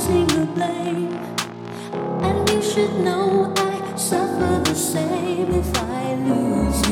placing the blame. And you should know I suffer the same if I lose